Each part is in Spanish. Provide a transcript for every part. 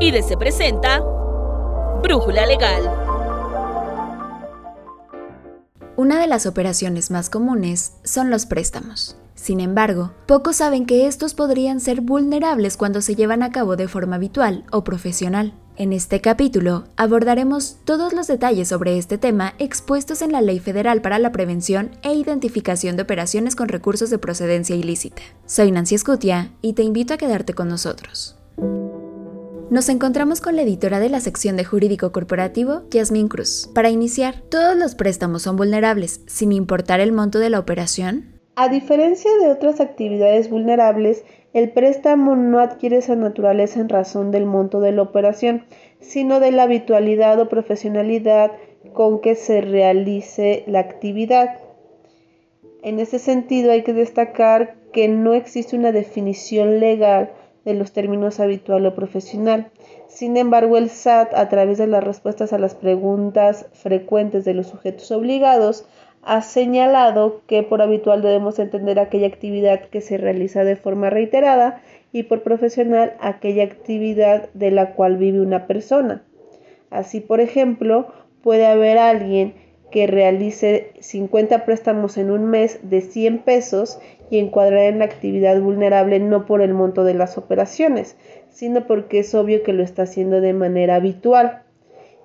y de se presenta Brújula Legal. Una de las operaciones más comunes son los préstamos. Sin embargo, pocos saben que estos podrían ser vulnerables cuando se llevan a cabo de forma habitual o profesional. En este capítulo abordaremos todos los detalles sobre este tema expuestos en la Ley Federal para la Prevención e Identificación de Operaciones con Recursos de Procedencia Ilícita. Soy Nancy Escutia y te invito a quedarte con nosotros. Nos encontramos con la editora de la sección de Jurídico Corporativo, Yasmín Cruz. Para iniciar, ¿todos los préstamos son vulnerables sin importar el monto de la operación? A diferencia de otras actividades vulnerables, el préstamo no adquiere esa naturaleza en razón del monto de la operación, sino de la habitualidad o profesionalidad con que se realice la actividad. En ese sentido hay que destacar que no existe una definición legal de los términos habitual o profesional. Sin embargo, el SAT, a través de las respuestas a las preguntas frecuentes de los sujetos obligados, ha señalado que por habitual debemos entender aquella actividad que se realiza de forma reiterada y por profesional aquella actividad de la cual vive una persona. Así, por ejemplo, puede haber alguien que realice 50 préstamos en un mes de 100 pesos y encuadrar en la actividad vulnerable no por el monto de las operaciones, sino porque es obvio que lo está haciendo de manera habitual.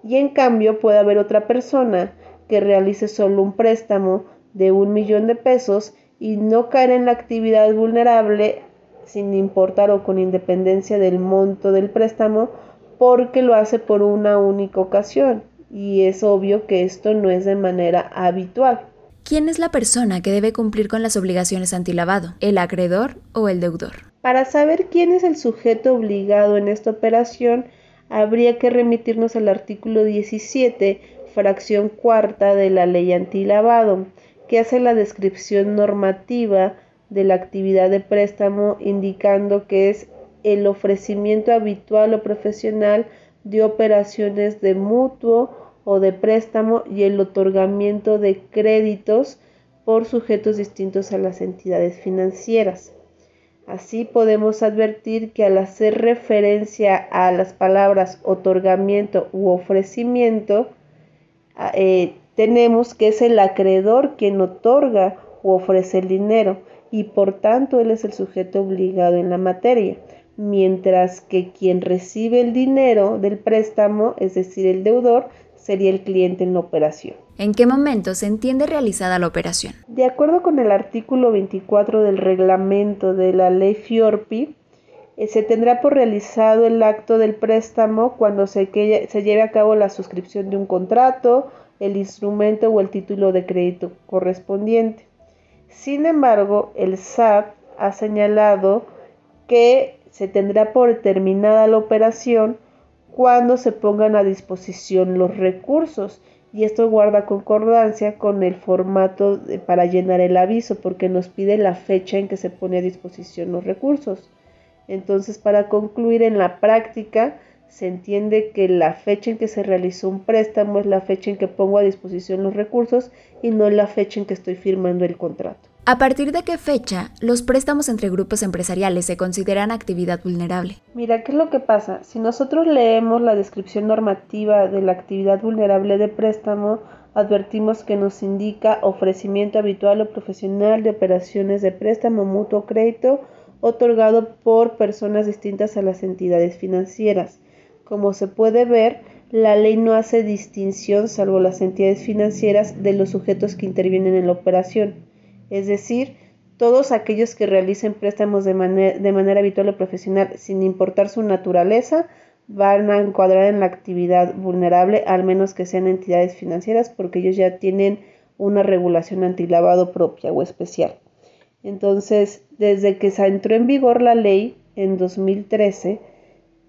Y en cambio puede haber otra persona que realice solo un préstamo de un millón de pesos y no caer en la actividad vulnerable sin importar o con independencia del monto del préstamo porque lo hace por una única ocasión y es obvio que esto no es de manera habitual. ¿Quién es la persona que debe cumplir con las obligaciones antilavado? ¿El acreedor o el deudor? Para saber quién es el sujeto obligado en esta operación, habría que remitirnos al artículo 17 fracción cuarta de la ley antilavado, que hace la descripción normativa de la actividad de préstamo indicando que es el ofrecimiento habitual o profesional de operaciones de mutuo o de préstamo y el otorgamiento de créditos por sujetos distintos a las entidades financieras. Así podemos advertir que al hacer referencia a las palabras otorgamiento u ofrecimiento, Ah, eh, tenemos que es el acreedor quien otorga o ofrece el dinero y por tanto él es el sujeto obligado en la materia, mientras que quien recibe el dinero del préstamo, es decir, el deudor, sería el cliente en la operación. ¿En qué momento se entiende realizada la operación? De acuerdo con el artículo 24 del reglamento de la ley FIORPI, eh, se tendrá por realizado el acto del préstamo cuando se, se lleve a cabo la suscripción de un contrato, el instrumento o el título de crédito correspondiente. Sin embargo, el SAT ha señalado que se tendrá por terminada la operación cuando se pongan a disposición los recursos y esto guarda concordancia con el formato para llenar el aviso porque nos pide la fecha en que se pone a disposición los recursos. Entonces, para concluir, en la práctica se entiende que la fecha en que se realizó un préstamo es la fecha en que pongo a disposición los recursos y no la fecha en que estoy firmando el contrato. ¿A partir de qué fecha los préstamos entre grupos empresariales se consideran actividad vulnerable? Mira, ¿qué es lo que pasa? Si nosotros leemos la descripción normativa de la actividad vulnerable de préstamo, advertimos que nos indica ofrecimiento habitual o profesional de operaciones de préstamo mutuo crédito otorgado por personas distintas a las entidades financieras. Como se puede ver, la ley no hace distinción, salvo las entidades financieras, de los sujetos que intervienen en la operación. Es decir, todos aquellos que realicen préstamos de, manera habitual o profesional, sin importar su naturaleza, van a encuadrar en la actividad vulnerable, al menos que sean entidades financieras, porque ellos ya tienen una regulación antilavado propia o especial. Entonces, desde que se entró en vigor la ley en 2013,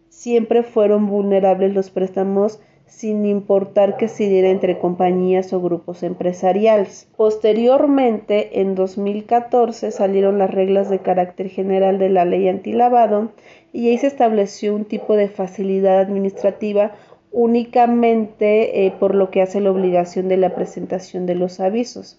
siempre fueron vulnerables los préstamos sin importar que se diera entre compañías o grupos empresariales. Posteriormente, en 2014, salieron las reglas de carácter general de la ley antilavado y ahí se estableció un tipo de facilidad administrativa únicamente eh, por lo que hace la obligación de la presentación de los avisos.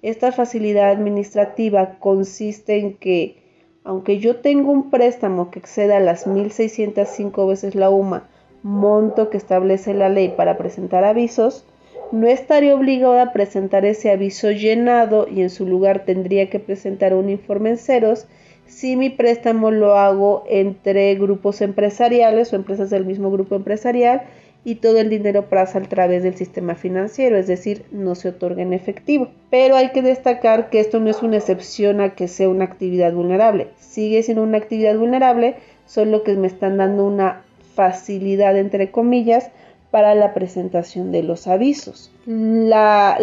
Esta facilidad administrativa consiste en que aunque yo tengo un préstamo que exceda las 1.605 veces la UMA, monto que establece la ley para presentar avisos, no estaría obligado a presentar ese aviso llenado y en su lugar tendría que presentar un informe en ceros si mi préstamo lo hago entre grupos empresariales o empresas del mismo grupo empresarial y todo el dinero pasa a través del sistema financiero, es decir, no se otorga en efectivo. Pero hay que destacar que esto no es una excepción a que sea una actividad vulnerable. Sigue siendo una actividad vulnerable, solo que me están dando una facilidad, entre comillas, para la presentación de los avisos. La,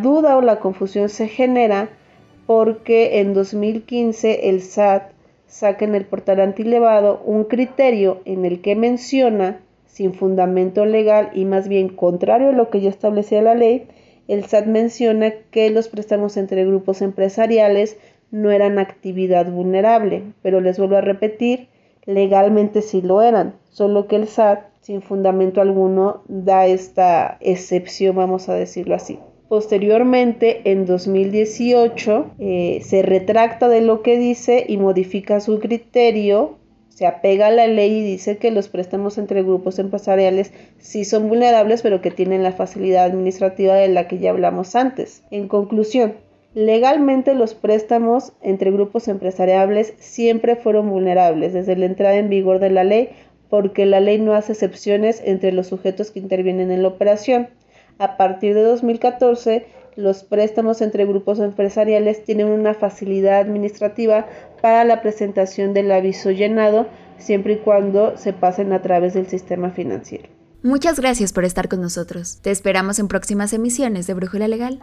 duda o la confusión se genera porque en 2015 el SAT saca en el portal antilevado un criterio en el que menciona sin fundamento legal y más bien contrario a lo que ya establecía la ley, el SAT menciona que los préstamos entre grupos empresariales no eran actividad vulnerable, pero les vuelvo a repetir, legalmente sí lo eran, solo que el SAT, sin fundamento alguno, da esta excepción, vamos a decirlo así. Posteriormente, en 2018, eh, se retracta de lo que dice y modifica su criterio se apega a la ley y dice que los préstamos entre grupos empresariales sí son vulnerables, pero que tienen la facilidad administrativa de la que ya hablamos antes. En conclusión, legalmente los préstamos entre grupos empresariales siempre fueron vulnerables desde la entrada en vigor de la ley, porque la ley no hace excepciones entre los sujetos que intervienen en la operación. A partir de 2014, los préstamos entre grupos empresariales tienen una facilidad administrativa para la presentación del aviso llenado siempre y cuando se pasen a través del sistema financiero. Muchas gracias por estar con nosotros. Te esperamos en próximas emisiones de Brújula Legal.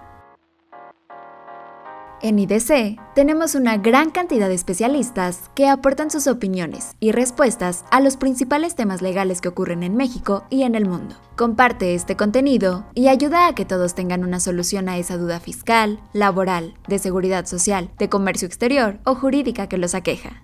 En IDC tenemos una gran cantidad de especialistas que aportan sus opiniones y respuestas a los principales temas legales que ocurren en México y en el mundo. Comparte este contenido y ayuda a que todos tengan una solución a esa duda fiscal, laboral, de seguridad social, de comercio exterior o jurídica que los aqueja.